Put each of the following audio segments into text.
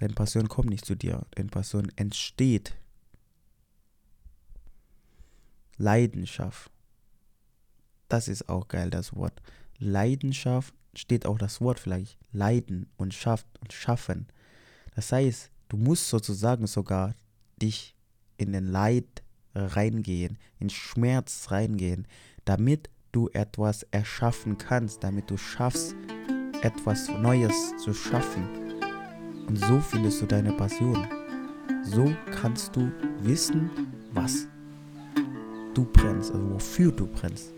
Deine Passion kommt nicht zu dir, deine Passion entsteht. Leidenschaft. Das ist auch geil, das Wort. Leidenschaft steht auch das Wort vielleicht. Leiden und schafft und schaffen. Das heißt, du musst sozusagen sogar dich in den Leid reingehen, in Schmerz reingehen, damit du etwas erschaffen kannst, damit du schaffst, etwas Neues zu schaffen. Und so findest du deine Passion. So kannst du wissen, was du brennst, also wofür du brennst.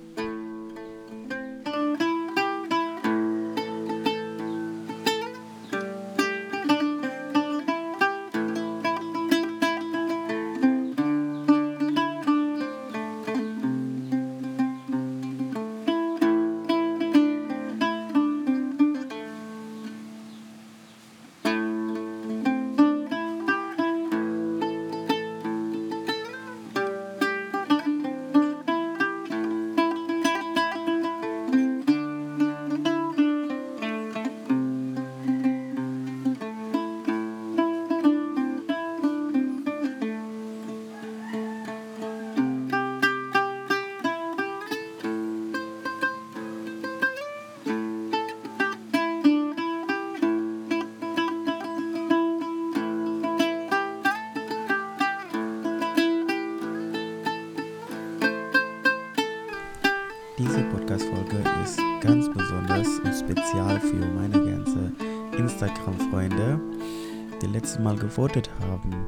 Mal gewotet haben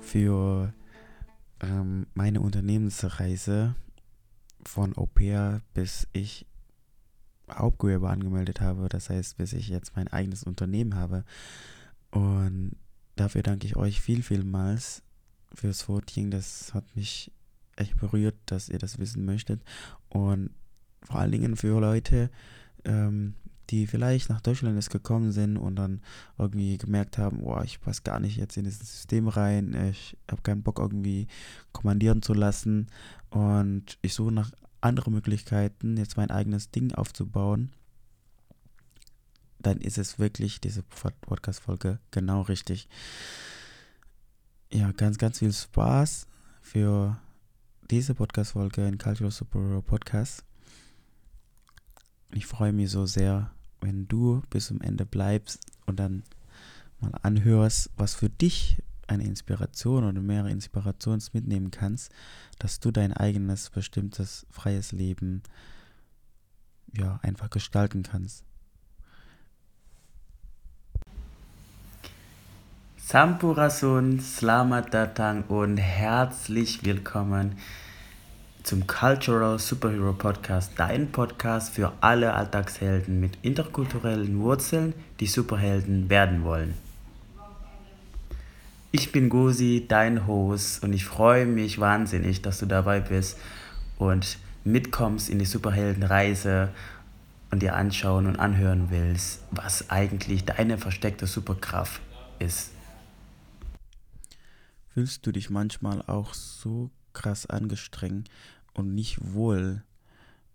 für ähm, meine Unternehmensreise von Au pair bis ich Hauptgewerbe angemeldet habe. Das heißt, bis ich jetzt mein eigenes Unternehmen habe. Und dafür danke ich euch viel, vielmals fürs Voting. Das hat mich echt berührt, dass ihr das wissen möchtet. Und vor allen Dingen für Leute, ähm, die vielleicht nach Deutschland jetzt gekommen sind und dann irgendwie gemerkt haben, boah, ich passe gar nicht jetzt in dieses System rein, ich habe keinen Bock irgendwie kommandieren zu lassen und ich suche nach anderen Möglichkeiten, jetzt mein eigenes Ding aufzubauen, dann ist es wirklich diese Podcast-Folge genau richtig. Ja, ganz, ganz viel Spaß für diese Podcast-Folge in Cultural Superhero Podcast. Ich freue mich so sehr, wenn du bis zum Ende bleibst und dann mal anhörst, was für dich eine Inspiration oder mehrere Inspirations mitnehmen kannst, dass du dein eigenes bestimmtes freies Leben ja einfach gestalten kannst. Sampurasun, Slamat Datang und herzlich willkommen zum Cultural Superhero Podcast, dein Podcast für alle Alltagshelden mit interkulturellen Wurzeln, die Superhelden werden wollen. Ich bin Gosi, dein Host, und ich freue mich wahnsinnig, dass du dabei bist und mitkommst in die Superheldenreise und dir anschauen und anhören willst, was eigentlich deine versteckte Superkraft ist. Fühlst du dich manchmal auch so krass angestrengt und nicht wohl,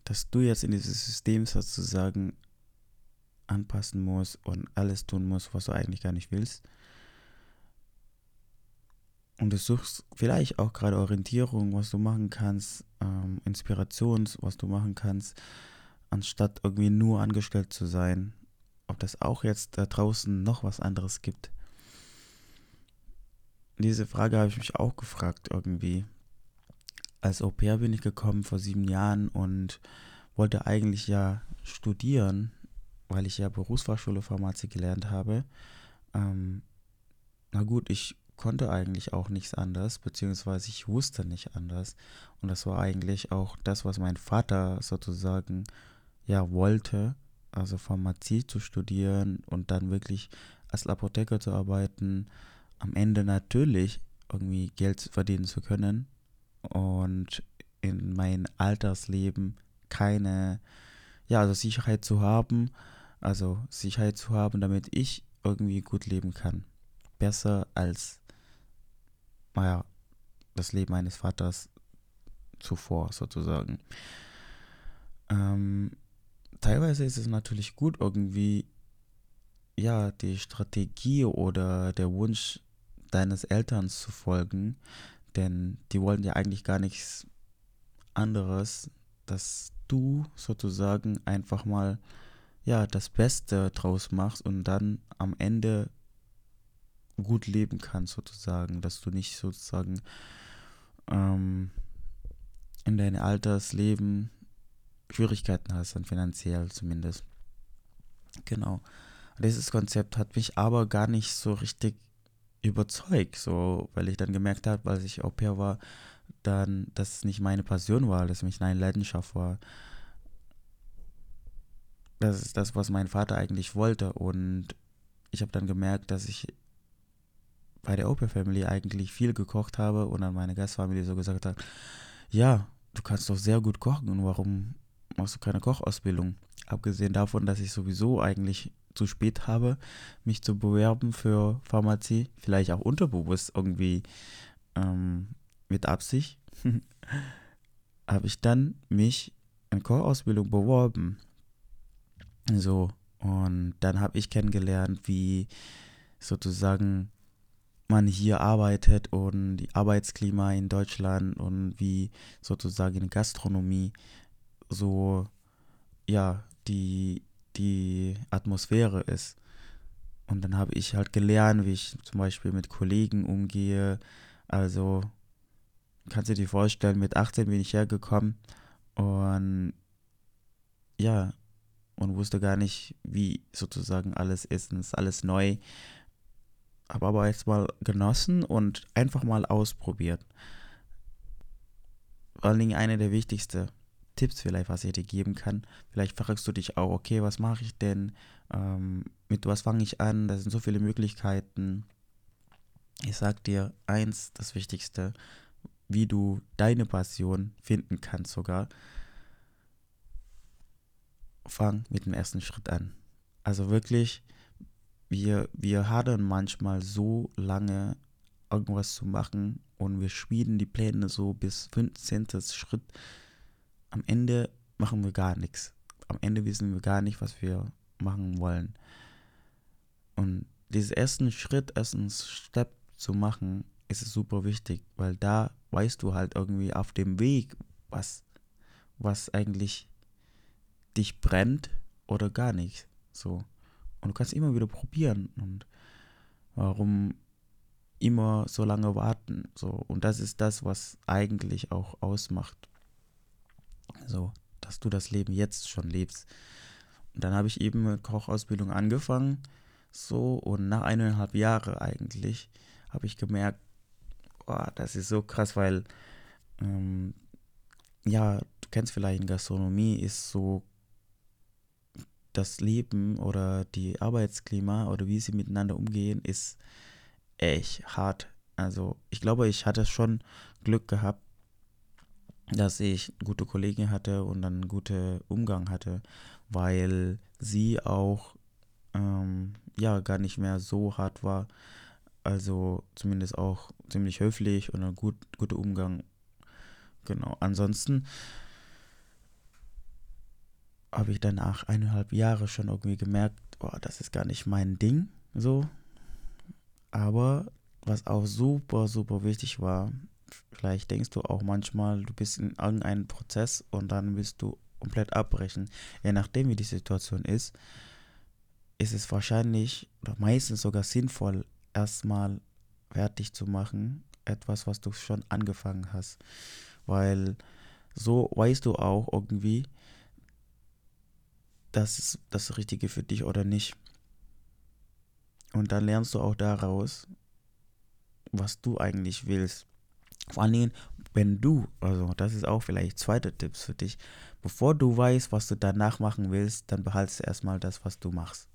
dass du jetzt in dieses System sozusagen anpassen musst und alles tun musst, was du eigentlich gar nicht willst. Und du suchst vielleicht auch gerade Orientierung, was du machen kannst, ähm, Inspiration, was du machen kannst, anstatt irgendwie nur angestellt zu sein. Ob das auch jetzt da draußen noch was anderes gibt. Diese Frage habe ich mich auch gefragt irgendwie als Au pair bin ich gekommen vor sieben Jahren und wollte eigentlich ja studieren, weil ich ja Berufsfachschule Pharmazie gelernt habe. Ähm, na gut, ich konnte eigentlich auch nichts anderes, beziehungsweise ich wusste nicht anders. Und das war eigentlich auch das, was mein Vater sozusagen ja wollte, also Pharmazie zu studieren und dann wirklich als Apotheker zu arbeiten. Am Ende natürlich irgendwie Geld verdienen zu können, und in mein Altersleben keine, ja, also Sicherheit zu haben, also Sicherheit zu haben, damit ich irgendwie gut leben kann. Besser als, naja, das Leben meines Vaters zuvor sozusagen. Ähm, teilweise ist es natürlich gut, irgendwie ja, die Strategie oder der Wunsch deines Elterns zu folgen, denn die wollen ja eigentlich gar nichts anderes, dass du sozusagen einfach mal ja das Beste draus machst und dann am Ende gut leben kannst sozusagen, dass du nicht sozusagen ähm, in deinem Altersleben Schwierigkeiten hast, dann finanziell zumindest. Genau. Dieses Konzept hat mich aber gar nicht so richtig überzeugt, so, weil ich dann gemerkt habe, als ich Au pair war, dann, dass es nicht meine Passion war, dass es nicht meine Leidenschaft war. Das ist das, was mein Vater eigentlich wollte. Und ich habe dann gemerkt, dass ich bei der pair Family eigentlich viel gekocht habe und dann meine Gastfamilie so gesagt hat, ja, du kannst doch sehr gut kochen und warum machst du keine Kochausbildung? Abgesehen davon, dass ich sowieso eigentlich zu spät habe, mich zu bewerben für Pharmazie, vielleicht auch unterbewusst irgendwie ähm, mit Absicht, habe ich dann mich in Kochausbildung beworben. So, und dann habe ich kennengelernt, wie sozusagen man hier arbeitet und die Arbeitsklima in Deutschland und wie sozusagen in Gastronomie so ja die die Atmosphäre ist. Und dann habe ich halt gelernt, wie ich zum Beispiel mit Kollegen umgehe. Also kannst du dir vorstellen, mit 18 bin ich hergekommen und ja, und wusste gar nicht, wie sozusagen alles ist. Und es ist alles neu. Habe aber jetzt mal genossen und einfach mal ausprobiert. Vor allen Dingen eine der wichtigsten Tipps vielleicht, was ich dir geben kann. Vielleicht fragst du dich auch, okay, was mache ich denn? Ähm, mit was fange ich an? Da sind so viele Möglichkeiten. Ich sag dir eins, das Wichtigste, wie du deine Passion finden kannst sogar. Fang mit dem ersten Schritt an. Also wirklich, wir, wir hadern manchmal so lange, irgendwas zu machen und wir schmieden die Pläne so bis 15. Schritt am Ende machen wir gar nichts. Am Ende wissen wir gar nicht, was wir machen wollen. Und diesen ersten Schritt, ersten Step zu machen, ist super wichtig, weil da weißt du halt irgendwie auf dem Weg, was, was eigentlich dich brennt oder gar nicht. So. Und du kannst immer wieder probieren. Und warum immer so lange warten? So. Und das ist das, was eigentlich auch ausmacht. So, dass du das Leben jetzt schon lebst. Und dann habe ich eben mit Kochausbildung angefangen. So, und nach eineinhalb Jahren eigentlich habe ich gemerkt, oh, das ist so krass, weil, ähm, ja, du kennst vielleicht in Gastronomie, ist so das Leben oder die Arbeitsklima oder wie sie miteinander umgehen, ist echt hart. Also ich glaube, ich hatte schon Glück gehabt, dass ich gute Kollegen hatte und einen guten Umgang hatte, weil sie auch ähm, ja gar nicht mehr so hart war. Also zumindest auch ziemlich höflich und ein gut, guter Umgang. Genau. Ansonsten habe ich danach eineinhalb Jahre schon irgendwie gemerkt, oh, das ist gar nicht mein Ding. So. Aber was auch super, super wichtig war, Vielleicht denkst du auch manchmal, du bist in irgendeinem Prozess und dann willst du komplett abbrechen. Je nachdem, wie die Situation ist, ist es wahrscheinlich oder meistens sogar sinnvoll, erstmal fertig zu machen, etwas, was du schon angefangen hast. Weil so weißt du auch irgendwie, das ist das Richtige für dich oder nicht. Und dann lernst du auch daraus, was du eigentlich willst. Vor allen Dingen, wenn du, also das ist auch vielleicht zweiter Tipp für dich, bevor du weißt, was du danach machen willst, dann behalte erstmal das, was du machst.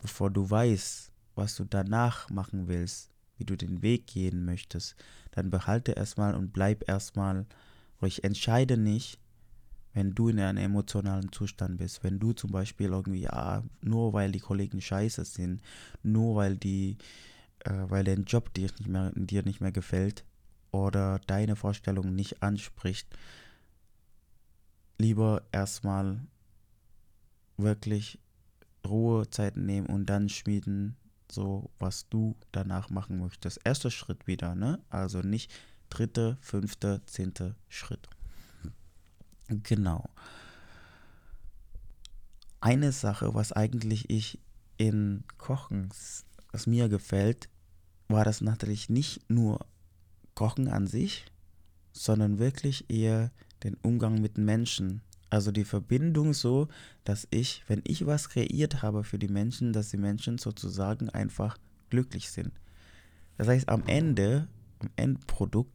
Bevor du weißt, was du danach machen willst, wie du den Weg gehen möchtest, dann behalte erstmal und bleib erstmal ruhig. Entscheide nicht, wenn du in einem emotionalen Zustand bist. Wenn du zum Beispiel irgendwie, ja, nur weil die Kollegen scheiße sind, nur weil die, äh, weil dein Job dir nicht mehr, dir nicht mehr gefällt, oder deine Vorstellung nicht anspricht, lieber erstmal wirklich Ruhezeiten nehmen und dann schmieden, so was du danach machen möchtest. Erster Schritt wieder, ne? Also nicht dritte, fünfte, zehnte Schritt. Genau. Eine Sache, was eigentlich ich in Kochen, was mir gefällt, war das natürlich nicht nur Kochen an sich, sondern wirklich eher den Umgang mit Menschen. Also die Verbindung so, dass ich, wenn ich was kreiert habe für die Menschen, dass die Menschen sozusagen einfach glücklich sind. Das heißt, am Ende, am Endprodukt,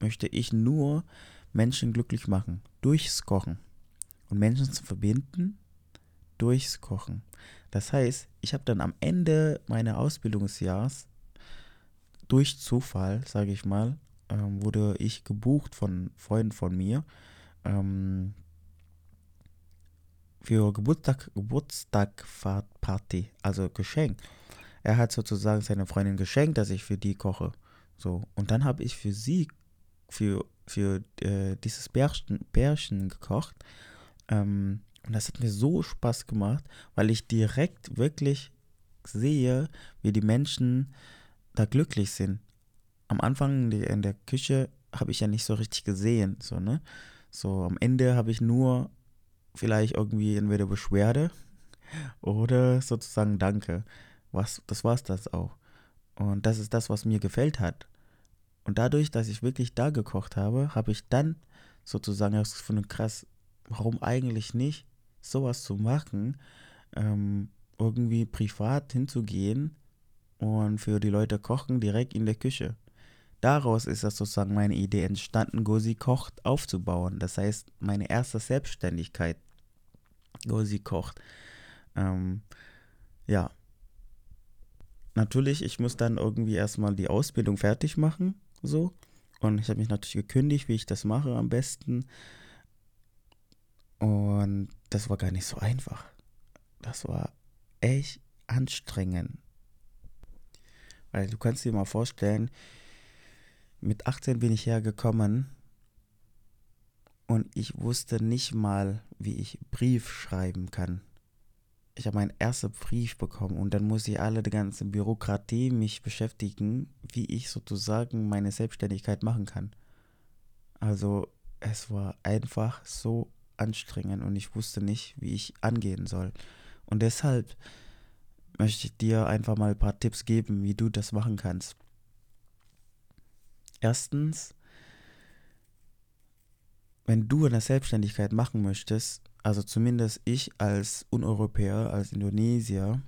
möchte ich nur Menschen glücklich machen. Durchs Kochen. Und Menschen zu verbinden durchs Kochen. Das heißt, ich habe dann am Ende meines Ausbildungsjahres durch Zufall, sage ich mal, ähm, wurde ich gebucht von Freunden von mir ähm, für Geburtstag, Geburtstagparty, also Geschenk. Er hat sozusagen seine Freundin geschenkt, dass ich für die koche. So, und dann habe ich für sie, für, für äh, dieses Bärchen, Bärchen gekocht. Ähm, und das hat mir so Spaß gemacht, weil ich direkt wirklich sehe, wie die Menschen da glücklich sind. Am Anfang in der Küche habe ich ja nicht so richtig gesehen, so, ne? So, am Ende habe ich nur vielleicht irgendwie entweder Beschwerde oder sozusagen Danke. Was, das war's das auch. Und das ist das, was mir gefällt hat. Und dadurch, dass ich wirklich da gekocht habe, habe ich dann sozusagen herausgefunden, krass, warum eigentlich nicht sowas zu machen, ähm, irgendwie privat hinzugehen und für die Leute kochen direkt in der Küche. Daraus ist das sozusagen meine Idee entstanden, Gosi kocht aufzubauen. Das heißt, meine erste Selbstständigkeit, Gosi kocht. Ähm, ja. Natürlich, ich muss dann irgendwie erstmal die Ausbildung fertig machen, so. Und ich habe mich natürlich gekündigt, wie ich das mache am besten. Und das war gar nicht so einfach. Das war echt anstrengend. Weil du kannst dir mal vorstellen, mit 18 bin ich hergekommen und ich wusste nicht mal, wie ich Brief schreiben kann. Ich habe meinen ersten Brief bekommen und dann muss ich alle die ganze Bürokratie mich beschäftigen, wie ich sozusagen meine Selbstständigkeit machen kann. Also es war einfach so anstrengend und ich wusste nicht, wie ich angehen soll. Und deshalb möchte ich dir einfach mal ein paar Tipps geben, wie du das machen kannst. Erstens, wenn du eine Selbstständigkeit machen möchtest, also zumindest ich als Uneuropäer, als Indonesier,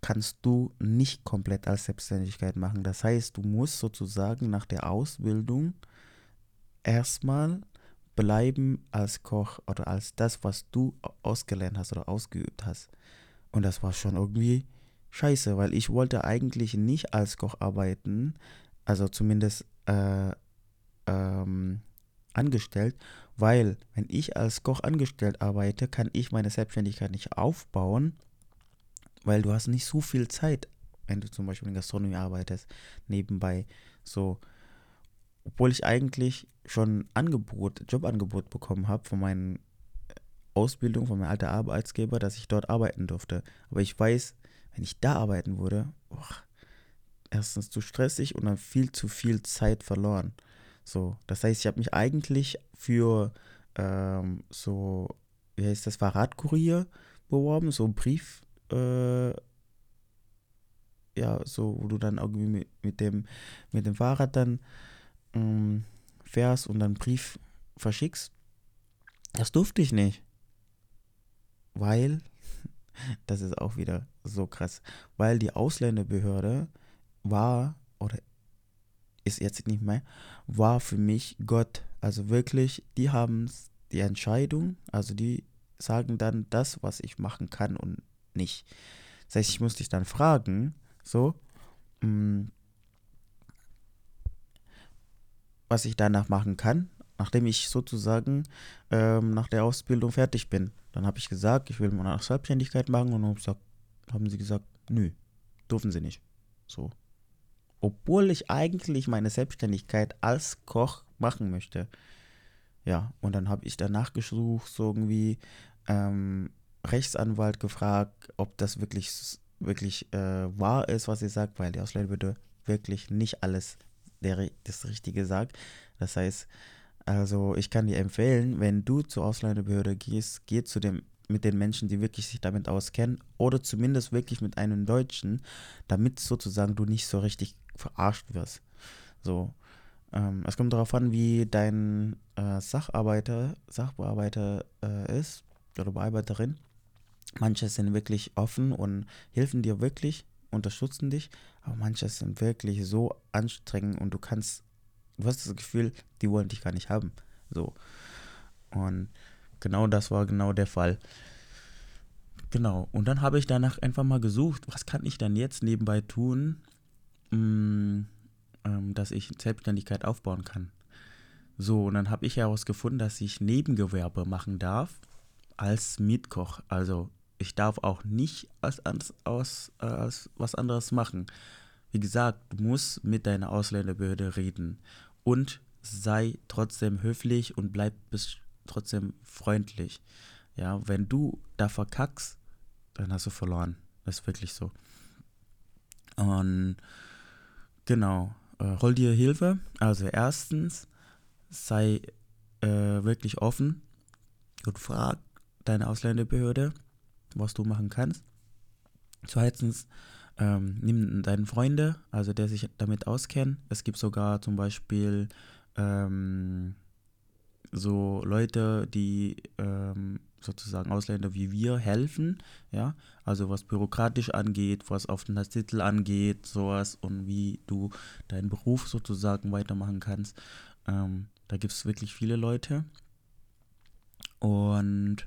kannst du nicht komplett als Selbstständigkeit machen. Das heißt, du musst sozusagen nach der Ausbildung erstmal bleiben als Koch oder als das, was du ausgelernt hast oder ausgeübt hast. Und das war schon irgendwie scheiße, weil ich wollte eigentlich nicht als Koch arbeiten, also zumindest äh, ähm, angestellt, weil wenn ich als Koch angestellt arbeite, kann ich meine Selbstständigkeit nicht aufbauen, weil du hast nicht so viel Zeit, wenn du zum Beispiel in Gastronomie arbeitest, nebenbei. So obwohl ich eigentlich schon Angebot, Jobangebot bekommen habe von meinen Ausbildung, von meinem alten Arbeitsgeber, dass ich dort arbeiten durfte. Aber ich weiß, wenn ich da arbeiten würde, boah, erstens zu stressig und dann viel zu viel Zeit verloren. So, das heißt, ich habe mich eigentlich für ähm, so, wie heißt das, Fahrradkurier beworben, so ein Brief, äh, ja, so, wo du dann irgendwie mit, mit, dem, mit dem Fahrrad dann ähm, fährst und dann Brief verschickst. Das durfte ich nicht. Weil, das ist auch wieder so krass, weil die Ausländerbehörde war oder ist jetzt nicht mehr, war für mich Gott. Also wirklich, die haben die Entscheidung, also die sagen dann das, was ich machen kann und nicht. Das heißt, ich musste dich dann fragen, so, mh, mm, was ich danach machen kann, nachdem ich sozusagen ähm, nach der Ausbildung fertig bin. Dann habe ich gesagt, ich will meine Selbstständigkeit machen und dann gesagt, haben sie gesagt, nö, dürfen sie nicht. So. Obwohl ich eigentlich meine Selbstständigkeit als Koch machen möchte. Ja, und dann habe ich danach gesucht, so irgendwie, ähm, Rechtsanwalt gefragt, ob das wirklich, wirklich äh, wahr ist, was sie sagt, weil die Ausländerbehörde wirklich nicht alles der, das Richtige sagt. Das heißt, also ich kann dir empfehlen, wenn du zur Ausländerbehörde gehst, geh zu dem mit den Menschen, die wirklich sich damit auskennen oder zumindest wirklich mit einem Deutschen, damit sozusagen du nicht so richtig verarscht wirst. So, ähm, es kommt darauf an, wie dein äh, Sacharbeiter, Sachbearbeiter äh, ist oder Bearbeiterin. Manche sind wirklich offen und helfen dir wirklich, unterstützen dich, aber manche sind wirklich so anstrengend und du kannst, du hast das Gefühl, die wollen dich gar nicht haben. So. Und genau das war genau der Fall. Genau. Und dann habe ich danach einfach mal gesucht, was kann ich dann jetzt nebenbei tun, mh, mm, ähm, dass ich Selbstständigkeit aufbauen kann. So, und dann habe ich herausgefunden, dass ich Nebengewerbe machen darf als Mietkoch. Also ich darf auch nicht als, als, äh, als was anderes machen. Wie gesagt, du musst mit deiner Ausländerbehörde reden und sei trotzdem höflich und bleib bis trotzdem freundlich. Ja, wenn du da verkackst, dann hast du verloren. Das ist wirklich so. Und genau, äh, hol dir Hilfe. Also erstens, sei äh, wirklich offen und frag deine Ausländerbehörde, was du machen kannst. Zweitens, ähm, nimm deinen Freunde, also der sich damit auskennt. Es gibt sogar zum Beispiel ähm, so Leute, die ähm, sozusagen Ausländer wie wir helfen, ja, also was bürokratisch angeht, was auf den Titel angeht, sowas und wie du deinen Beruf sozusagen weitermachen kannst. Ähm, da gibt es wirklich viele Leute. Und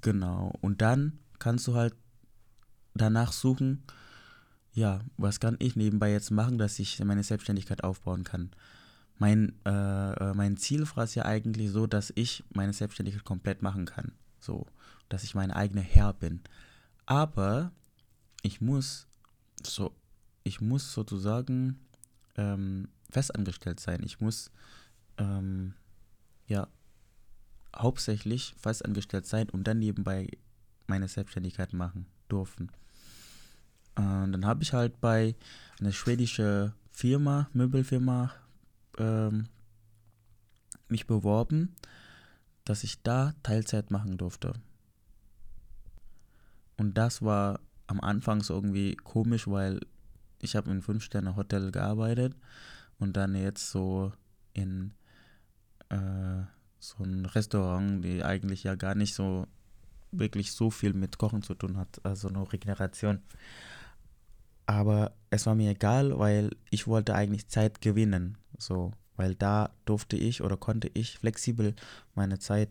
genau, und dann kannst du halt danach suchen, ja, was kann ich nebenbei jetzt machen, dass ich meine Selbstständigkeit aufbauen kann. Mein, äh, äh mein Ziel war es ja eigentlich so, dass ich meine Selbstständigkeit komplett machen kann. So, dass ich mein eigener Herr bin. Aber ich muss so, ich muss sozusagen ähm, festangestellt sein. Ich muss ähm, ja hauptsächlich festangestellt sein und dann nebenbei meine Selbstständigkeit machen durften. Und dann habe ich halt bei einer schwedischen Firma, Möbelfirma, ähm, mich beworben, dass ich da Teilzeit machen durfte. Und das war am Anfang so irgendwie komisch, weil ich habe in Fünf-Sterne-Hotel gearbeitet und dann jetzt so in äh, so ein Restaurant, die eigentlich ja gar nicht so wirklich so viel mit Kochen zu tun hat, also nur Regeneration. Aber es war mir egal, weil ich wollte eigentlich Zeit gewinnen, so, weil da durfte ich oder konnte ich flexibel meine Zeit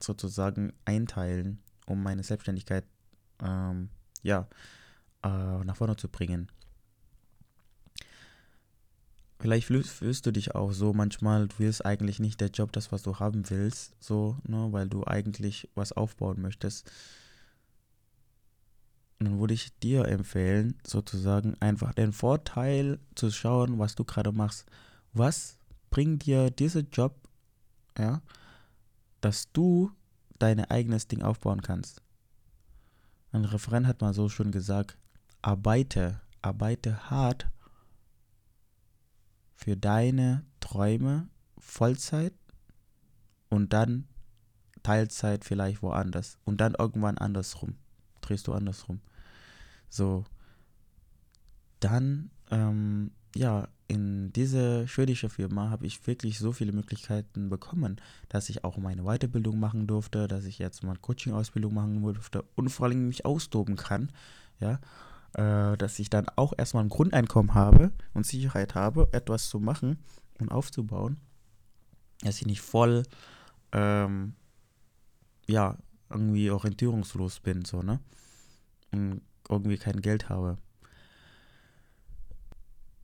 sozusagen einteilen, um meine Selbstständigkeit ähm, ja, äh, nach vorne zu bringen. Vielleicht fühlst du dich auch so manchmal, du willst eigentlich nicht der Job, das, was du haben willst, so, ne, weil du eigentlich was aufbauen möchtest. Und dann würde ich dir empfehlen, sozusagen einfach den Vorteil zu schauen, was du gerade machst. Was bringt dir dieser Job, ja, dass du dein eigenes Ding aufbauen kannst? Ein Referent hat mal so schön gesagt, arbeite, arbeite hart für deine Träume Vollzeit und dann Teilzeit vielleicht woanders und dann irgendwann andersrum. Drehst du andersrum. So, dann, ähm, ja, in diese schwedische Firma habe ich wirklich so viele Möglichkeiten bekommen, dass ich auch meine Weiterbildung machen durfte, dass ich jetzt mal Coaching-Ausbildung machen durfte und vor allem mich austoben kann, ja, äh, dass ich dann auch erstmal ein Grundeinkommen habe und Sicherheit habe, etwas zu machen und aufzubauen, dass ich nicht voll, ähm, ja, irgendwie orientierungslos bin, so, ne? Und irgendwie kein Geld habe.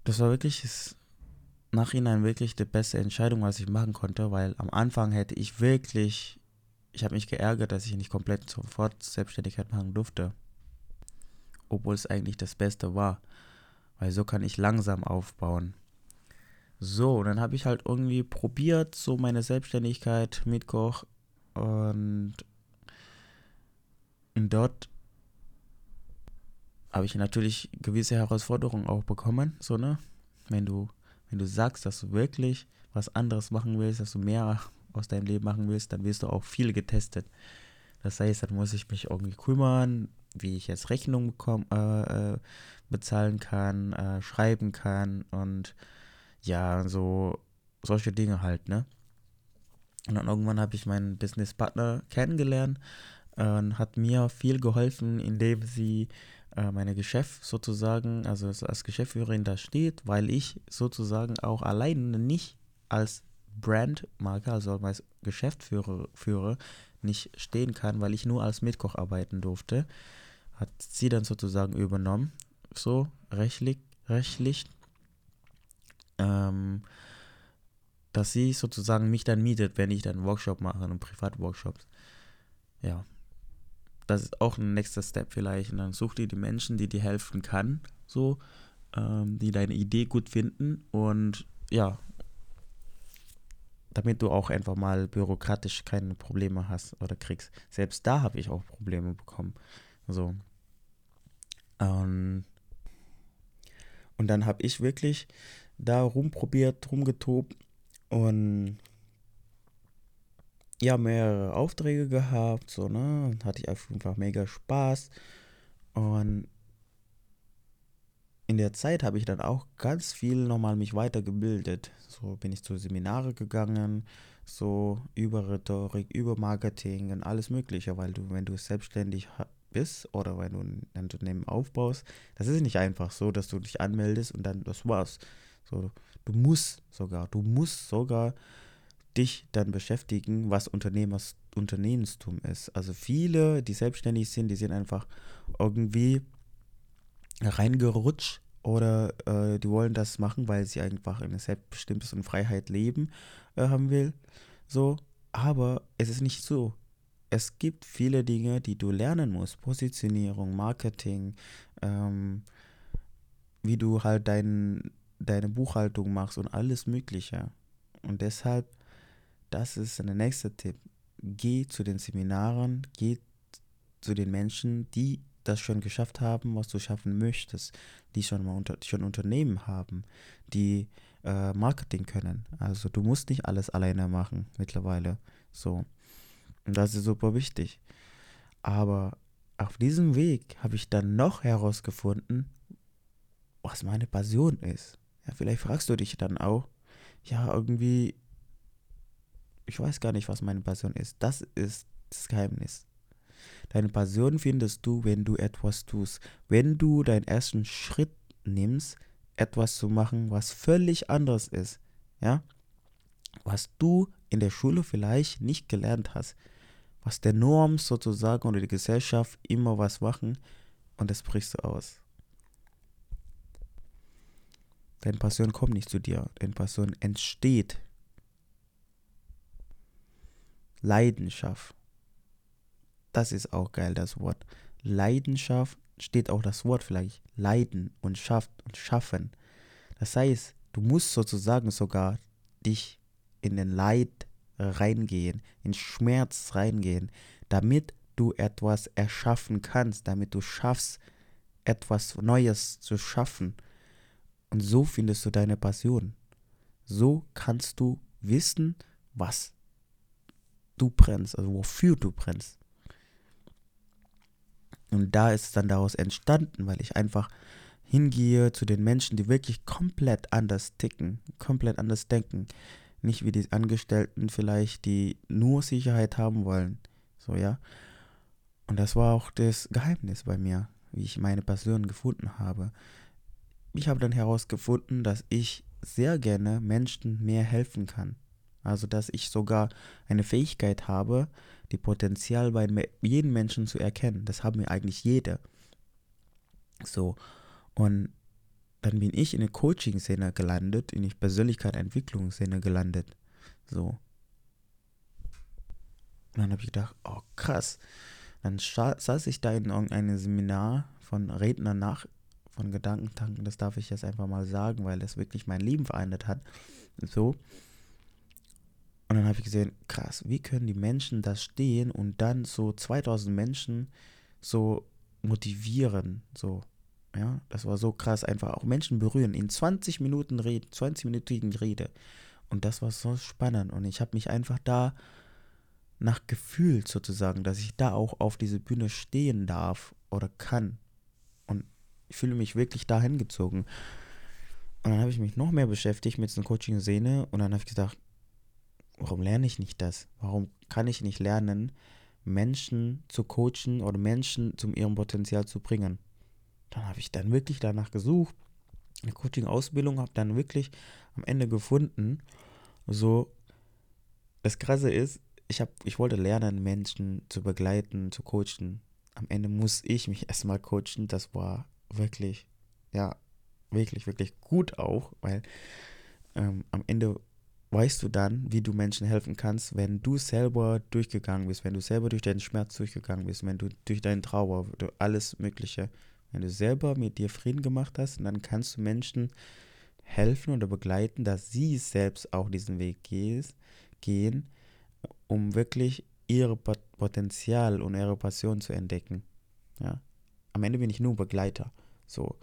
Das war wirklich das Nachhinein wirklich die beste Entscheidung, was ich machen konnte, weil am Anfang hätte ich wirklich, ich habe mich geärgert, dass ich nicht komplett sofort Selbstständigkeit machen durfte obwohl es eigentlich das Beste war. Weil so kann ich langsam aufbauen. So, und dann habe ich halt irgendwie probiert, so meine Selbstständigkeit mit Koch und Und dort habe ich natürlich gewisse Herausforderungen auch bekommen, so, ne? Wenn du, wenn du sagst, dass du wirklich was anderes machen willst, dass du mehr aus deinem Leben machen willst, dann wirst du auch viel getestet. Das heißt, dann muss ich mich irgendwie kümmern, wie ich jetzt Rechnungen bekomm, äh, äh, bezahlen kann, äh, schreiben kann und ja, so solche Dinge halt, ne? Und dann irgendwann habe ich meinen Businesspartner kennengelernt und hat mir viel geholfen, indem sie äh, meine Geschäft sozusagen, also als Geschäftsführerin da steht, weil ich sozusagen auch alleine nicht als Brandmarke, also als Geschäftsführer führe, nicht stehen kann, weil ich nur als Mitkoch arbeiten durfte. Hat sie dann sozusagen übernommen, so rechtlich, rechtlich ähm, dass sie sozusagen mich dann mietet, wenn ich dann Workshop mache, einen Privatworkshops. Ja. Das ist auch ein nächster Step vielleicht. Und dann such dir die Menschen, die dir helfen kann, so, ähm, die deine Idee gut finden und ja, damit du auch einfach mal bürokratisch keine Probleme hast oder kriegst. Selbst da habe ich auch Probleme bekommen. So. Ähm, und dann habe ich wirklich da rumprobiert, rumgetobt und ja, mehrere Aufträge gehabt, so, ne? Hatte ich einfach mega Spaß. Und in der Zeit habe ich dann auch ganz viel nochmal mich weitergebildet. So bin ich zu Seminare gegangen, so über Rhetorik, über Marketing und alles Mögliche, weil du, wenn du selbstständig bist oder wenn du ein Unternehmen aufbaust, das ist nicht einfach so, dass du dich anmeldest und dann das war's. So, du musst sogar, du musst sogar dich dann beschäftigen, was Unternehmers, Unternehmenstum ist. Also viele, die selbstständig sind, die sind einfach irgendwie reingerutscht oder äh, die wollen das machen, weil sie einfach eine selbstbestimmtes und Freiheit leben äh, haben will. So, aber es ist nicht so. Es gibt viele Dinge, die du lernen musst. Positionierung, Marketing, ähm, wie du halt deinen deine Buchhaltung machst und alles Mögliche. Und deshalb, das ist der nächste Tipp. Geh zu den Seminaren, geh zu den Menschen, die das schon geschafft haben, was du schaffen möchtest, die schon mal unter, schon Unternehmen haben, die äh, Marketing können. Also du musst nicht alles alleine machen mittlerweile. So. Und das ist super wichtig. Aber auf diesem Weg habe ich dann noch herausgefunden, was meine Passion ist. Ja, vielleicht fragst du dich dann auch, ja, irgendwie, ich weiß gar nicht, was meine Passion ist. Das ist das Geheimnis. Deine Passion findest du, wenn du etwas tust. Wenn du deinen ersten Schritt nimmst, etwas zu machen, was völlig anderes ist. Ja? Was du in der Schule vielleicht nicht gelernt hast. Was der Norm sozusagen oder die Gesellschaft immer was machen und das brichst du aus. Deine Passion kommt nicht zu dir. Deine Passion entsteht. Leidenschaft. Das ist auch geil, das Wort. Leidenschaft steht auch das Wort vielleicht. Leiden und schafft und schaffen. Das heißt, du musst sozusagen sogar dich in den Leid reingehen, in Schmerz reingehen, damit du etwas erschaffen kannst, damit du schaffst, etwas Neues zu schaffen. Und so findest du deine Passion. So kannst du wissen, was du brennst, also wofür du brennst. Und da ist es dann daraus entstanden, weil ich einfach hingehe zu den Menschen, die wirklich komplett anders ticken, komplett anders denken. Nicht wie die Angestellten vielleicht, die nur Sicherheit haben wollen. So, ja. Und das war auch das Geheimnis bei mir, wie ich meine Passion gefunden habe ich habe dann herausgefunden, dass ich sehr gerne Menschen mehr helfen kann. Also dass ich sogar eine Fähigkeit habe, die Potenzial bei jedem Menschen zu erkennen. Das haben wir eigentlich jeder. So. Und dann bin ich in der Coaching-Szene gelandet, in die Persönlichkeitsentwicklungsszene gelandet. So. Und dann habe ich gedacht, oh krass. Dann saß ich da in irgendeinem Seminar von Rednern nach von Gedankentanken, das darf ich jetzt einfach mal sagen, weil das wirklich mein Leben verändert hat. So. Und dann habe ich gesehen, krass, wie können die Menschen das stehen und dann so 2000 Menschen so motivieren, so. Ja, das war so krass, einfach auch Menschen berühren, in 20 Minuten Rede, 20-minütigen Rede. Und das war so spannend. Und ich habe mich einfach da nach gefühlt sozusagen, dass ich da auch auf diese Bühne stehen darf oder kann. Und ich fühle mich wirklich dahin gezogen. Und dann habe ich mich noch mehr beschäftigt mit dieser Coaching-Szene und dann habe ich gedacht, warum lerne ich nicht das? Warum kann ich nicht lernen, Menschen zu coachen oder Menschen zum ihrem Potenzial zu bringen? Dann habe ich dann wirklich danach gesucht, eine Coaching-Ausbildung, habe dann wirklich am Ende gefunden. So, das Krasse ist, ich, hab, ich wollte lernen, Menschen zu begleiten, zu coachen. Am Ende muss ich mich erstmal coachen. Das war wirklich, ja, wirklich, wirklich gut auch, weil ähm, am Ende weißt du dann, wie du Menschen helfen kannst, wenn du selber durchgegangen bist, wenn du selber durch deinen Schmerz durchgegangen bist, wenn du durch deinen Trauer, alles Mögliche, wenn du selber mit dir Frieden gemacht hast, dann kannst du Menschen helfen oder begleiten, dass sie selbst auch diesen Weg gehen, um wirklich ihr Potenzial und ihre Passion zu entdecken. Ja? Am Ende bin ich nur Begleiter. So.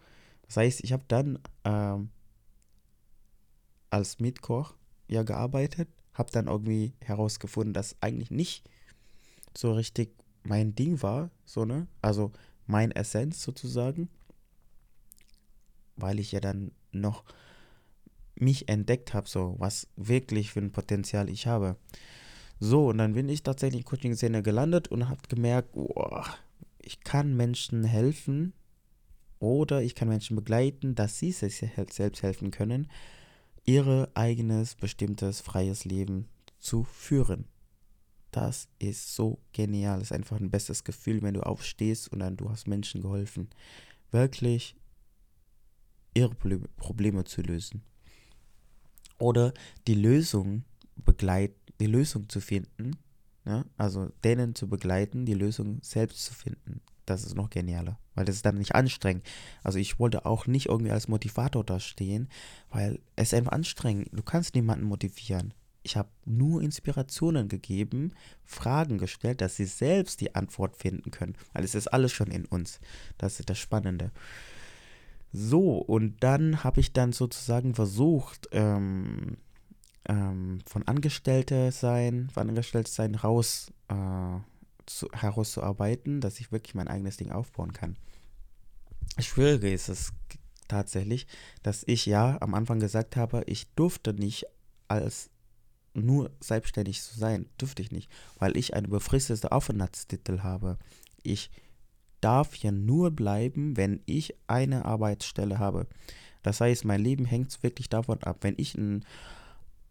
Das heißt, ich habe dann ähm, als Mitkoch ja gearbeitet, habe dann irgendwie herausgefunden, dass eigentlich nicht so richtig mein Ding war, so ne, also mein Essenz sozusagen, weil ich ja dann noch mich entdeckt habe, so was wirklich für ein Potenzial ich habe. So, und dann bin ich tatsächlich in Coaching-Szene gelandet und habe gemerkt, oh, ich kann Menschen helfen oder ich kann Menschen begleiten, dass sie sich selbst helfen können ihr eigenes, bestimmtes, freies Leben zu führen. Das ist so genial. Das ist einfach ein bestes Gefühl, wenn du aufstehst und dann du hast Menschen geholfen, wirklich ihre Probleme zu lösen. Oder die Lösung begleiten, die Lösung zu finden, ja? also denen zu begleiten, die Lösung selbst zu finden das ist noch genialer, weil das ist dann nicht anstrengend. Also ich wollte auch nicht irgendwie als Motivator da stehen, weil es einfach anstrengend. Du kannst niemanden motivieren. Ich habe nur Inspirationen gegeben, Fragen gestellt, dass sie selbst die Antwort finden können, weil es ist alles schon in uns. Das ist das Spannende. So, und dann habe ich dann sozusagen versucht, ähm, ähm, von Angestellte sein, von Angestellte sein raus äh, zu, herauszuarbeiten, dass ich wirklich mein eigenes Ding aufbauen kann. Schwierige ist es tatsächlich, dass ich ja am Anfang gesagt habe, ich durfte nicht als nur selbstständig zu sein, dürfte ich nicht, weil ich einen befristeten Aufenthaltstitel habe. Ich darf ja nur bleiben, wenn ich eine Arbeitsstelle habe. Das heißt, mein Leben hängt wirklich davon ab. Wenn ich einen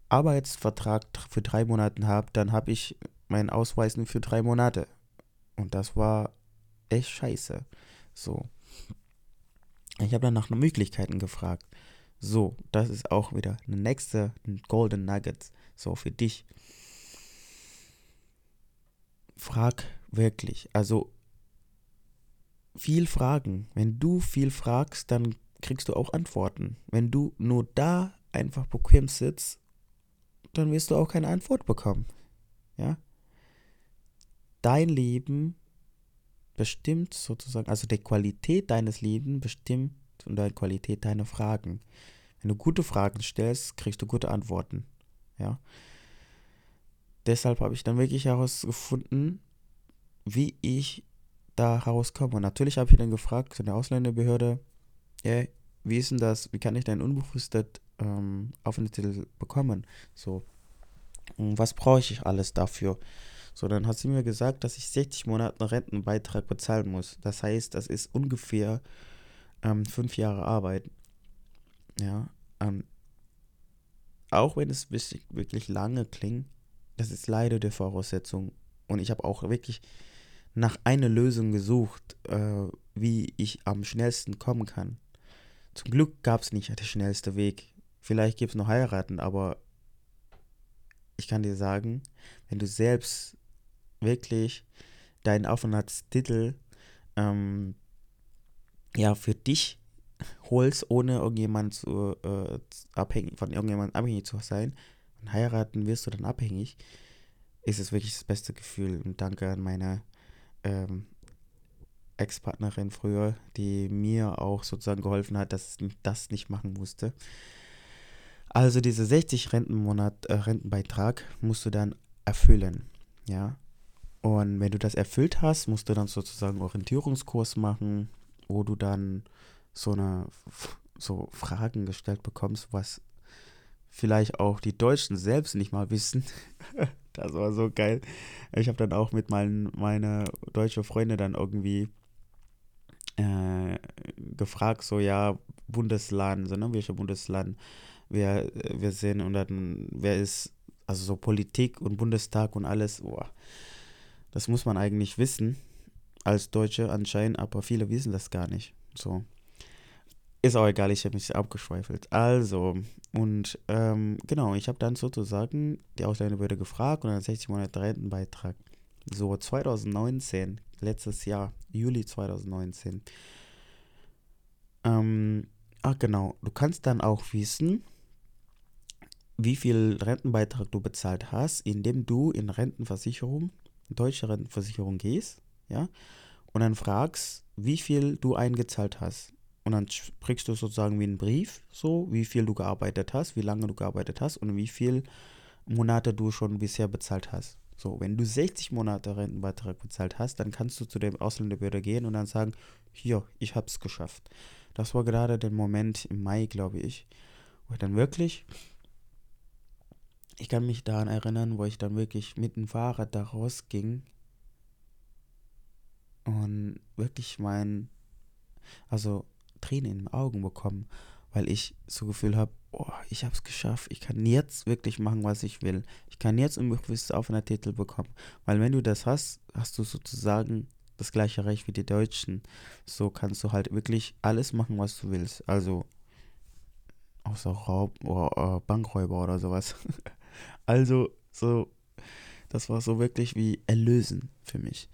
Arbeitsvertrag für drei Monate habe, dann habe ich meinen Ausweis nur für drei Monate. Und das war echt scheiße. So. Ich habe dann nach Möglichkeiten gefragt. So, das ist auch wieder eine nächste Golden Nuggets. So, für dich. Frag wirklich. Also, viel fragen. Wenn du viel fragst, dann kriegst du auch Antworten. Wenn du nur da einfach bequem sitzt, dann wirst du auch keine Antwort bekommen. Ja? Dein Leben bestimmt sozusagen, also die Qualität deines Lebens bestimmt und die Qualität deiner Fragen. Wenn du gute Fragen stellst, kriegst du gute Antworten. Ja. Deshalb habe ich dann wirklich herausgefunden, wie ich da herauskomme. Und natürlich habe ich dann gefragt zu der Ausländerbehörde, hey, wie ist denn das, wie kann ich denn unbefristet ähm, Aufenthaltstitel bekommen? So, und was brauche ich alles dafür? So, dann hat sie mir gesagt, dass ich 60 Monate Rentenbeitrag bezahlen muss. Das heißt, das ist ungefähr ähm, fünf Jahre Arbeit. Ja, ähm, auch wenn es wirklich lange klingt, das ist leider die Voraussetzung. Und ich habe auch wirklich nach einer Lösung gesucht, äh, wie ich am schnellsten kommen kann. Zum Glück gab es nicht den schnellsten Weg. Vielleicht gibt es noch heiraten, aber ich kann dir sagen, wenn du selbst wirklich deinen Aufenthaltstitel ähm, ja, für dich holst, ohne irgendjemand zu, äh, abhängig, von irgendjemandem abhängig zu sein. Und heiraten wirst du dann abhängig, ist es wirklich das beste Gefühl. Und danke an meine ähm, Ex-Partnerin früher, die mir auch sozusagen geholfen hat, dass ich das nicht machen musste. Also diese 60 Rentenmonat, äh, Rentenbeitrag musst du dann erfüllen, ja. Und wenn du das erfüllt hast, musst du dann sozusagen Orientierungskurs machen, wo du dann so eine so Fragen gestellt bekommst, was vielleicht auch die Deutschen selbst nicht mal wissen. das war so geil. Ich habe dann auch mit meinen meine deutsche Freunde dann irgendwie äh, gefragt, so ja, Bundesland, so, ne, welcher Bundesland wir, wir sind und dann, wer ist, also so Politik und Bundestag und alles, boah, das muss man eigentlich wissen, als Deutsche anscheinend, aber viele wissen das gar nicht. So. Ist auch egal, ich habe mich abgeschweifelt. Also, und ähm, genau, ich habe dann sozusagen die Ausländerbehörde gefragt und dann 60 Monate Rentenbeitrag. So, 2019, letztes Jahr, Juli 2019. Ähm, ach genau, du kannst dann auch wissen, wie viel Rentenbeitrag du bezahlt hast, indem du in Rentenversicherung, deutsche Rentenversicherung gehst, ja, und dann fragst, wie viel du eingezahlt hast. Und dann sprichst du sozusagen wie einen Brief, so, wie viel du gearbeitet hast, wie lange du gearbeitet hast und wie viel Monate du schon bisher bezahlt hast. So, wenn du 60 Monate Rentenbeitrag bezahlt hast, dann kannst du zu dem Ausländerbehörde gehen und dann sagen, hier, ich hab's geschafft. Das war gerade der Moment im Mai, glaube ich, wo ich dann wirklich ich kann mich daran erinnern, wo ich dann wirklich mit dem Fahrrad da rausging und wirklich mein, also Tränen in den Augen bekommen, weil ich so Gefühl habe, oh, ich habe es geschafft, ich kann jetzt wirklich machen, was ich will. Ich kann jetzt ein auf einer Titel bekommen, weil wenn du das hast, hast du sozusagen das gleiche Recht wie die Deutschen. So kannst du halt wirklich alles machen, was du willst. Also außer Raub oder äh, Bankräuber oder sowas. Also so, das war so wirklich wie erlösen für mich.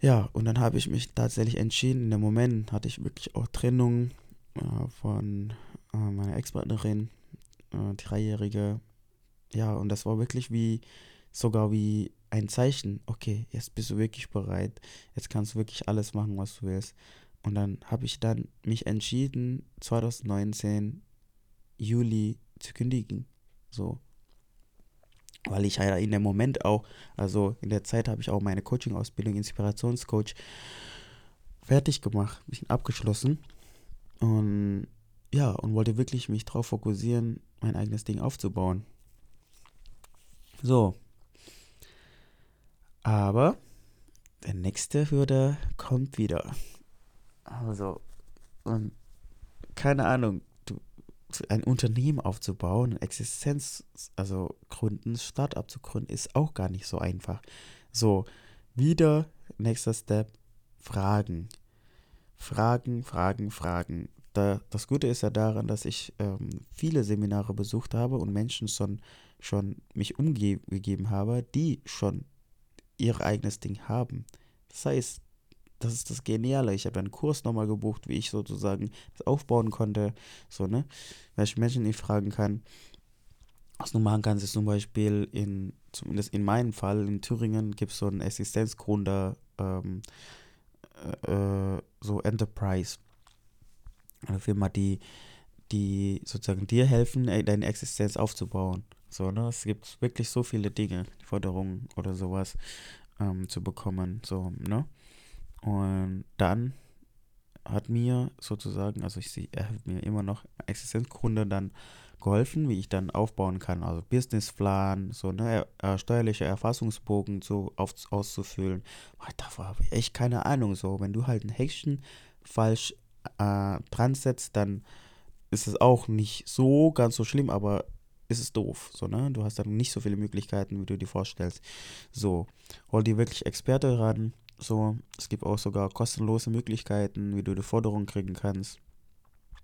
Ja, und dann habe ich mich tatsächlich entschieden. In dem Moment hatte ich wirklich auch Trennung äh, von äh, meiner Ex-Partnerin, äh, dreijährige. Ja, und das war wirklich wie, sogar wie ein Zeichen. Okay, jetzt bist du wirklich bereit. Jetzt kannst du wirklich alles machen, was du willst. Und dann habe ich dann mich entschieden, 2019 Juli zu kündigen. So weil ich ja in dem Moment auch, also in der Zeit habe ich auch meine Coaching-Ausbildung, Inspirationscoach, fertig gemacht, bisschen abgeschlossen und ja, und wollte wirklich mich darauf fokussieren, mein eigenes Ding aufzubauen. So. Aber der nächste Hürde kommt wieder. Also, und keine Ahnung, ein Unternehmen aufzubauen, Existenz, also gründen, Startup zu gründen, ist auch gar nicht so einfach. So, wieder nächster Step, Fragen. Fragen, Fragen, Fragen. Da, das Gute ist ja daran, dass ich ähm, viele Seminare besucht habe und Menschen schon, schon mich umgegeben habe, die schon ihr eigenes Ding haben. Das heißt, das ist das Geniale. Ich habe einen Kurs nochmal gebucht, wie ich sozusagen das aufbauen konnte. So, ne? Welche Menschen ich fragen kann. Was du machen kannst, ist zum Beispiel in, zumindest in meinem Fall, in Thüringen gibt es so einen Existenzgründer, ähm, äh, äh, so Enterprise. Eine Firma, die, die sozusagen dir helfen, äh, deine Existenz aufzubauen. So, ne? Es gibt wirklich so viele Dinge, Forderungen oder sowas ähm, zu bekommen. So, ne? Und dann hat mir sozusagen, also ich er hat mir immer noch Existenzgründe dann geholfen, wie ich dann aufbauen kann. Also Businessplan, so ne, äh, steuerliche Erfassungsbogen so auf, auszufüllen. Davor habe ich echt keine Ahnung. So, wenn du halt ein Häkchen falsch äh, dran setzt, dann ist es auch nicht so ganz so schlimm, aber ist es doof. So, ne? Du hast dann nicht so viele Möglichkeiten, wie du dir vorstellst. So, hol dir wirklich Experte ran, so, es gibt auch sogar kostenlose Möglichkeiten, wie du die Forderung kriegen kannst.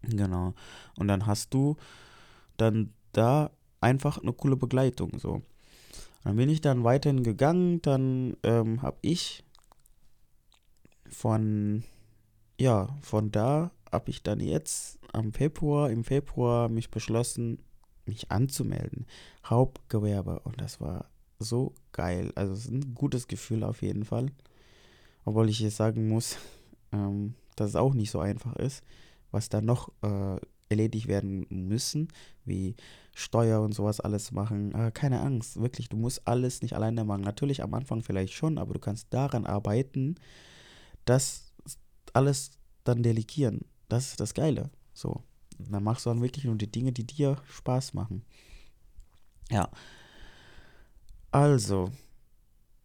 Genau. Und dann hast du dann da einfach eine coole Begleitung. So. Dann bin ich dann weiterhin gegangen. Dann ähm, habe ich von, ja, von da habe ich dann jetzt am Februar, im Februar mich beschlossen, mich anzumelden. Hauptgewerbe. Und das war so geil. Also es ist ein gutes Gefühl auf jeden Fall. Obwohl ich jetzt sagen muss, ähm, dass es auch nicht so einfach ist, was da noch äh, erledigt werden müssen, wie Steuer und sowas alles machen. Äh, keine Angst, wirklich, du musst alles nicht alleine machen. Natürlich am Anfang vielleicht schon, aber du kannst daran arbeiten, dass alles dann delegieren. Das ist das Geile. So. dann machst du dann wirklich nur die Dinge, die dir Spaß machen. Ja. Also,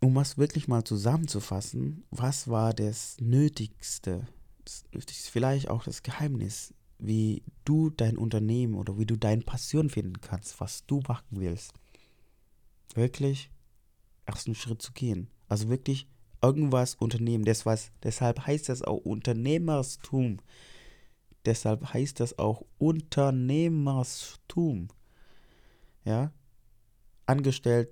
um was wirklich mal zusammenzufassen, was war das Nötigste, das ist vielleicht auch das Geheimnis, wie du dein Unternehmen oder wie du deine Passion finden kannst, was du machen willst. Wirklich ersten Schritt zu gehen. Also wirklich irgendwas unternehmen. Das was, deshalb heißt das auch Unternehmerstum. Deshalb heißt das auch Unternehmerstum. Ja? Angestellt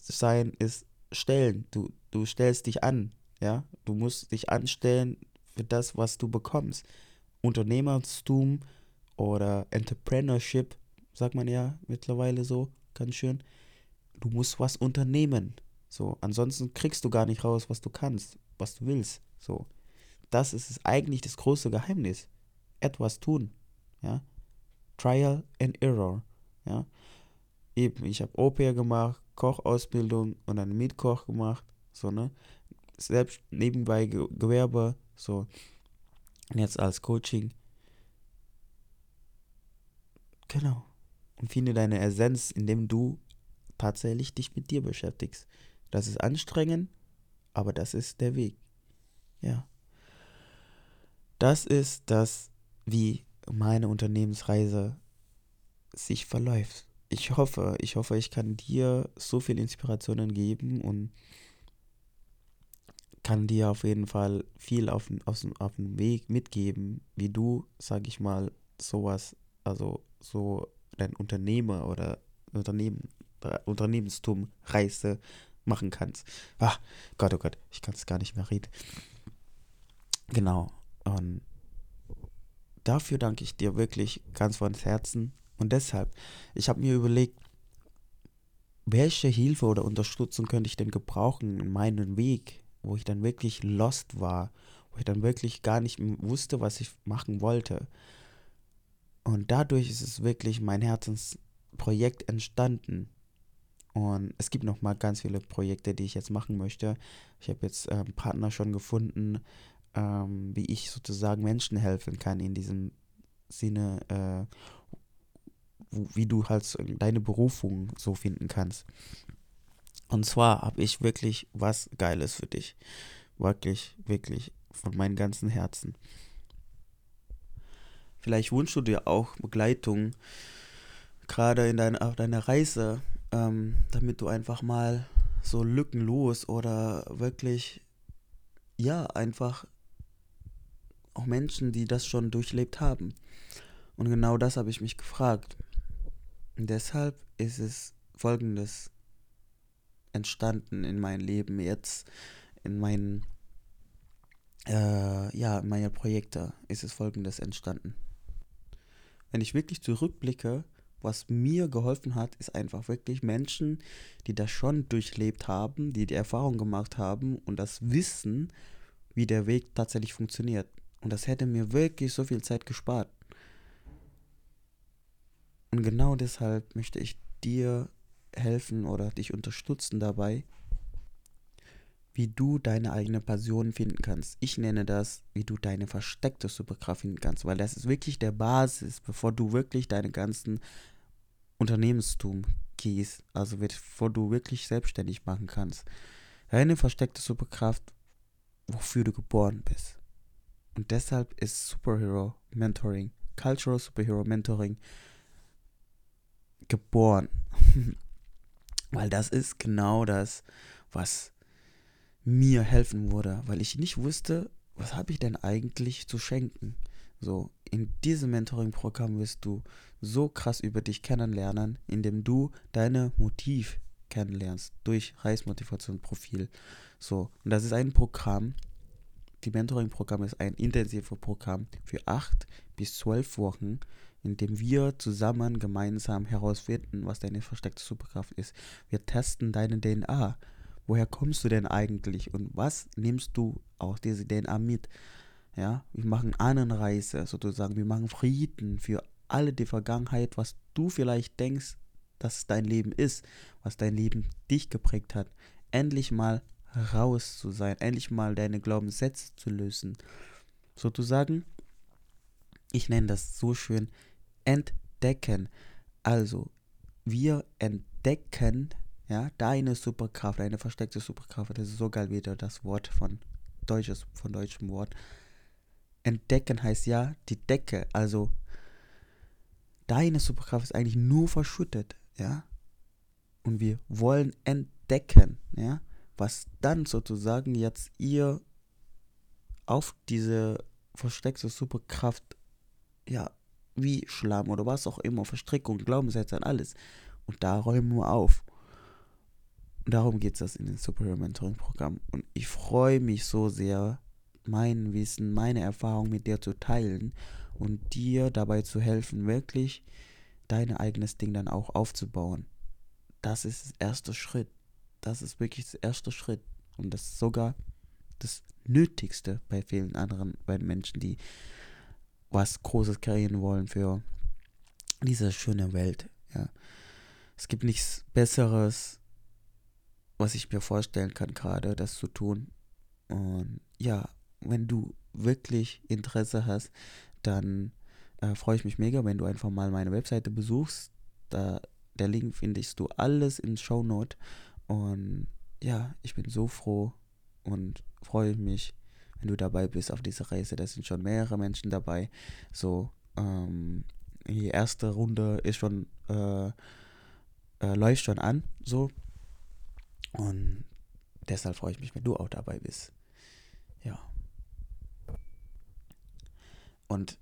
sein ist stellen. Du, du stellst dich an. Ja? Du musst dich anstellen für das, was du bekommst. Unternehmerstum oder Entrepreneurship, sagt man ja mittlerweile so, ganz schön. Du musst was unternehmen. So, ansonsten kriegst du gar nicht raus, was du kannst, was du willst. So, das ist eigentlich das große Geheimnis. Etwas tun. Ja, Trial and Error. Ja, eben, ich habe Au-pair gemacht, Kochausbildung und dann Mietkoch gemacht. So, ne, selbst nebenbei Gewerbe. So, und jetzt als Coaching. Genau. Und finde deine Essenz, indem du tatsächlich dich mit dir beschäftigst. Das ist anstrengend, aber das ist der Weg. Ja. Das ist das, wie meine Unternehmensreise sich verläuft. Ich hoffe, ich hoffe, ich kann dir so viel Inspirationen geben und kann dir auf jeden Fall viel auf, auf, auf den Weg mitgeben, wie du, sag ich mal, sowas, also so dein Unternehmer oder Unternehmen, Unternehmenstum Reise machen kannst. Ah, Gott, oh Gott, ich kann es gar nicht mehr reden. Genau. Und dafür danke ich dir wirklich ganz von Herzen. Und deshalb, ich habe mir überlegt, welche Hilfe oder Unterstützung könnte ich denn gebrauchen in meinem Weg, wo ich dann wirklich lost war, wo ich dann wirklich gar nicht wusste, was ich machen wollte. Und dadurch ist es wirklich mein Herzensprojekt entstanden. Und es gibt noch mal ganz viele Projekte, die ich jetzt machen möchte. Ich habe jetzt ähm, Partner schon gefunden, ähm, wie ich sozusagen Menschen helfen kann in diesem Sinne, äh, wie du halt deine Berufung so finden kannst. Und zwar habe ich wirklich was Geiles für dich. Wirklich, wirklich von meinem ganzen Herzen. Vielleicht wünschst du dir auch Begleitung, gerade in dein, auf deiner Reise, ähm, damit du einfach mal so lückenlos oder wirklich, ja, einfach auch Menschen, die das schon durchlebt haben. Und genau das habe ich mich gefragt. Deshalb ist es folgendes entstanden in meinem Leben jetzt, in meinen, äh, ja, in meinen Projekten ist es folgendes entstanden. Wenn ich wirklich zurückblicke, was mir geholfen hat, ist einfach wirklich Menschen, die das schon durchlebt haben, die die Erfahrung gemacht haben und das wissen, wie der Weg tatsächlich funktioniert. Und das hätte mir wirklich so viel Zeit gespart. Und genau deshalb möchte ich dir helfen oder dich unterstützen dabei, wie du deine eigene Passion finden kannst. Ich nenne das, wie du deine versteckte Superkraft finden kannst, weil das ist wirklich der Basis, bevor du wirklich deine ganzen Unternehmenstum gehst, also bevor du wirklich selbstständig machen kannst. Deine versteckte Superkraft, wofür du geboren bist. Und deshalb ist Superhero Mentoring, Cultural Superhero Mentoring geboren. Weil das ist genau das, was mir helfen würde, weil ich nicht wusste, was habe ich denn eigentlich zu schenken. So, in diesem Mentoring-Programm wirst du so krass über dich kennenlernen, indem du deine Motiv kennenlernst durch Reismotivation-Profil. So, und das ist ein Programm, die Mentoring-Programm ist ein intensives Programm für acht bis zwölf Wochen, in dem wir zusammen gemeinsam herausfinden, was deine versteckte Superkraft ist. Wir testen deine DNA. woher kommst du denn eigentlich und was nimmst du aus dieser DNA mit? Ja, wir machen Ahnenreise sozusagen, wir machen Frieden für alle die Vergangenheit, was du vielleicht denkst, dass dein Leben ist, was dein Leben dich geprägt hat. Endlich mal raus zu sein, endlich mal deine Glaubenssätze zu lösen. Sozusagen, ich nenne das so schön, entdecken. Also, wir entdecken ja, deine Superkraft, deine versteckte Superkraft. Das ist so geil wieder das Wort von deutsches, von deutschem Wort. Entdecken heißt ja die Decke. Also deine Superkraft ist eigentlich nur verschüttet, ja. Und wir wollen entdecken, ja, was dann sozusagen jetzt ihr auf diese versteckte Superkraft, ja, wie Schlamm oder was auch immer, Verstrickung, Glaubenssätze und alles. Und da räumen wir auf. Und darum geht es in dem Superhero Mentoring Programm. Und ich freue mich so sehr, mein Wissen, meine Erfahrung mit dir zu teilen und dir dabei zu helfen, wirklich dein eigenes Ding dann auch aufzubauen. Das ist der erste Schritt. Das ist wirklich der erste Schritt. Und das ist sogar das Nötigste bei vielen anderen, bei Menschen, die was Großes kreieren wollen für diese schöne Welt. Ja. Es gibt nichts Besseres, was ich mir vorstellen kann, gerade das zu tun. Und ja, wenn du wirklich Interesse hast, dann äh, freue ich mich mega, wenn du einfach mal meine Webseite besuchst. Da, der Link findest du alles in Show Note. Und ja, ich bin so froh und freue mich, wenn du dabei bist auf dieser Reise. Da sind schon mehrere Menschen dabei. So, ähm, die erste Runde ist schon, äh, äh, läuft schon an, so. Und deshalb freue ich mich, wenn du auch dabei bist. Ja. Und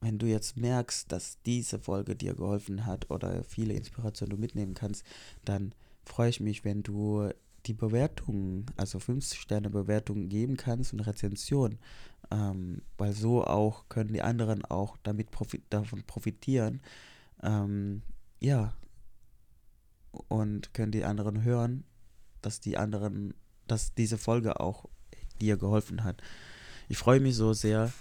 wenn du jetzt merkst, dass diese Folge dir geholfen hat oder viele Inspirationen du mitnehmen kannst, dann freue ich mich, wenn du die Bewertungen, also 50 Sterne Bewertungen geben kannst und Rezension, ähm, weil so auch können die anderen auch damit profi davon profitieren, ähm, ja, und können die anderen hören, dass die anderen, dass diese Folge auch dir geholfen hat. Ich freue mich so sehr,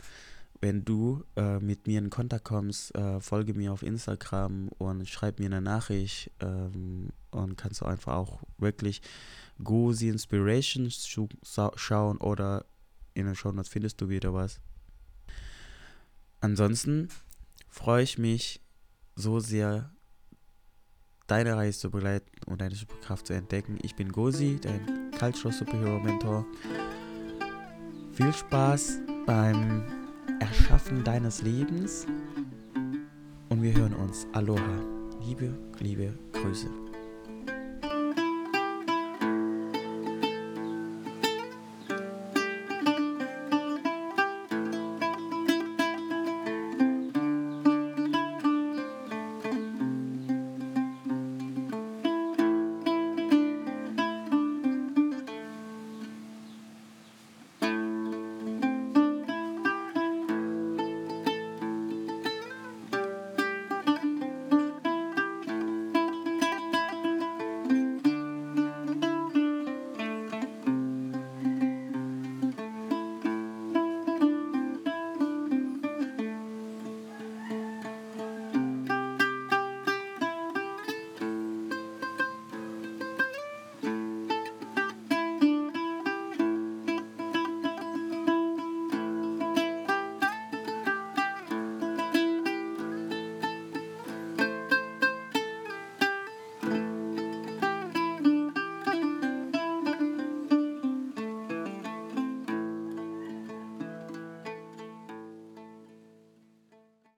wenn du äh, mit mir in Kontakt kommst, äh, folge mir auf Instagram und schreib mir eine Nachricht ähm, und kannst du einfach auch wirklich Gozi Inspirations schauen oder in den Show Notes findest du wieder was. Ansonsten freue ich mich so sehr, deine Reise zu begleiten und deine Superkraft zu entdecken. Ich bin Gozi, dein Cultural Superhero Mentor. Viel Spaß beim Erschaffen deines Lebens und wir hören uns. Aloha. Liebe, liebe Grüße.